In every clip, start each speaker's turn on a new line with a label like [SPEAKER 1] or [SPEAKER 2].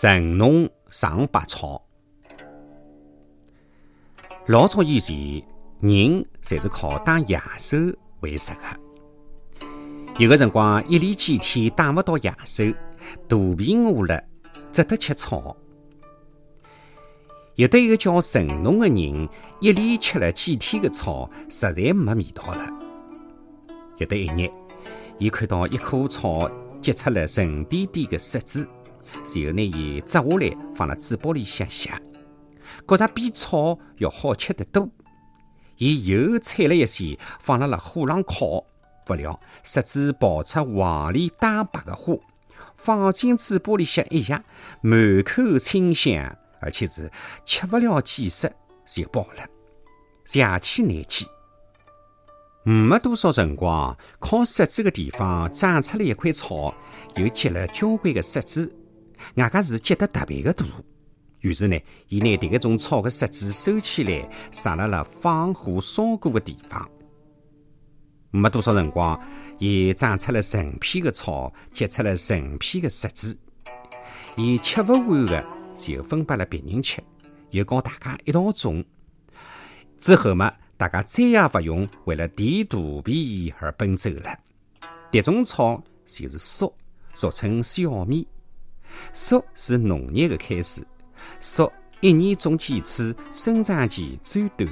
[SPEAKER 1] 神农尝百草。老早以前，人侪是靠打野兽为食的。有个辰光，一连几天打勿到野兽，肚皮饿了，只得吃草。有的一个叫神农的人，一连吃了几天的草，实在没味道了。有的一日，伊看到一棵草结出了沉甸甸的石子，随后拿伊摘下来，放辣嘴巴里向吸，觉着比草要好吃得多。伊又踩了一些，放辣了火上烤，不料石子爆出黄里带白的花，放进嘴巴里向一吸，满口清香。而且是吃不了几食就饱了，邪气难解。没多少辰光，靠石子的地方长出了一块草，又结了交关的石子，外加是结得特别的大。于是呢，伊拿迭个种草的石子收起来，撒辣了放火烧过的地方。没多少辰光，伊长出了成片的草，结出了成片的石子，伊吃不完的。就分拨了别人吃，又告大家一道种。之后嘛，大家再也不用为了填肚皮而奔走了。迭种草就是粟，俗称小米。粟是农业的开始，粟一年种几次，生长期最短。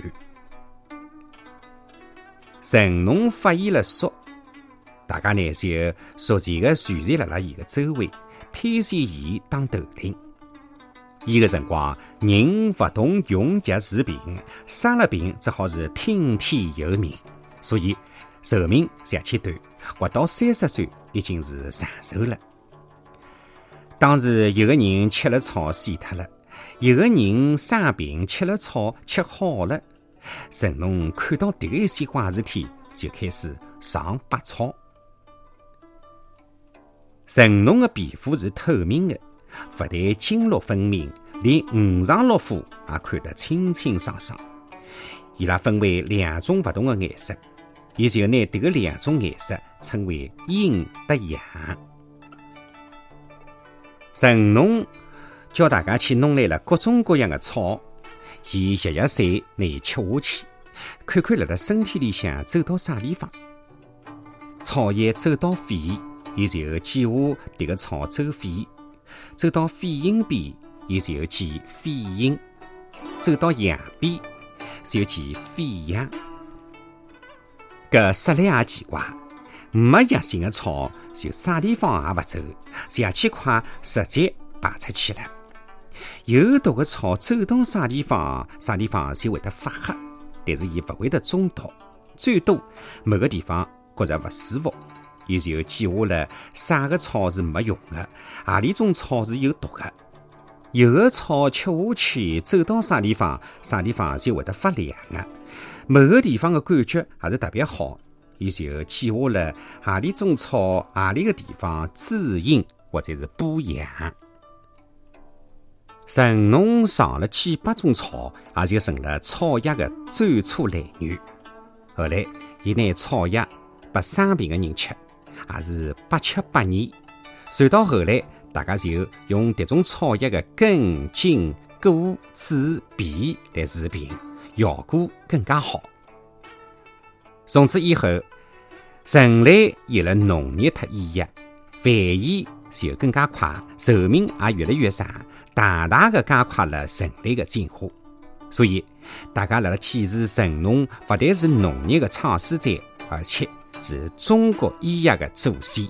[SPEAKER 1] 神农发现了粟，大家呢就逐渐的聚集辣辣伊的周围，推选伊当头领。伊个辰光，人勿懂用脚治病，生了病只好是听天由命，所以寿命相去短，活到三十岁已经是长寿了。当时有个人吃了草死脱了，有个人生病吃了草吃好了。神农看到迭一些怪事体，就开始尝百草。神农的皮肤是透明的。不但经络分明，连五脏六腑也看得清清爽爽。伊拉分为两种不同的颜色，伊就拿迭个两种颜色称为阴和阳。神农叫大家去弄来了各种各样的草，伊吸吸水，拿伊吃下去，看看辣辣身体里向走到啥地方。草叶走到肺，伊就记下迭个草走肺。走到肺阴边，伊就记肺阴；走到阳边，就记肺阳。搿说来也奇怪，没药性的草，就啥地方也勿走，邪气快直接排出去了。有毒的草走到啥地方，啥地方就会得发黑，但是伊勿会得中毒，最多某个地方觉着勿舒服。伊就记下了啥个草是没用的，何里种草是有毒的。有的草吃下去，走到啥地方，啥地方就会得发凉的。某个地方的感觉还是特别好，伊就记下了何里种草，何里个地方滋阴或者是补阳。神农尝了几百种草，也就成了草药的最初来源。后来，伊拿草药拨生病的人吃。也是百吃百腻，传到后来，大家就用迭种草药的根、茎、果、籽、皮来治病，效果更加好。从此以后，人类有了农业和医药，繁衍就更加快，寿命也越来越长，大大的加快了人类的进化。所以，大家辣辣启示神农，勿但是农业的创始者，而且。是中国医药的祖先。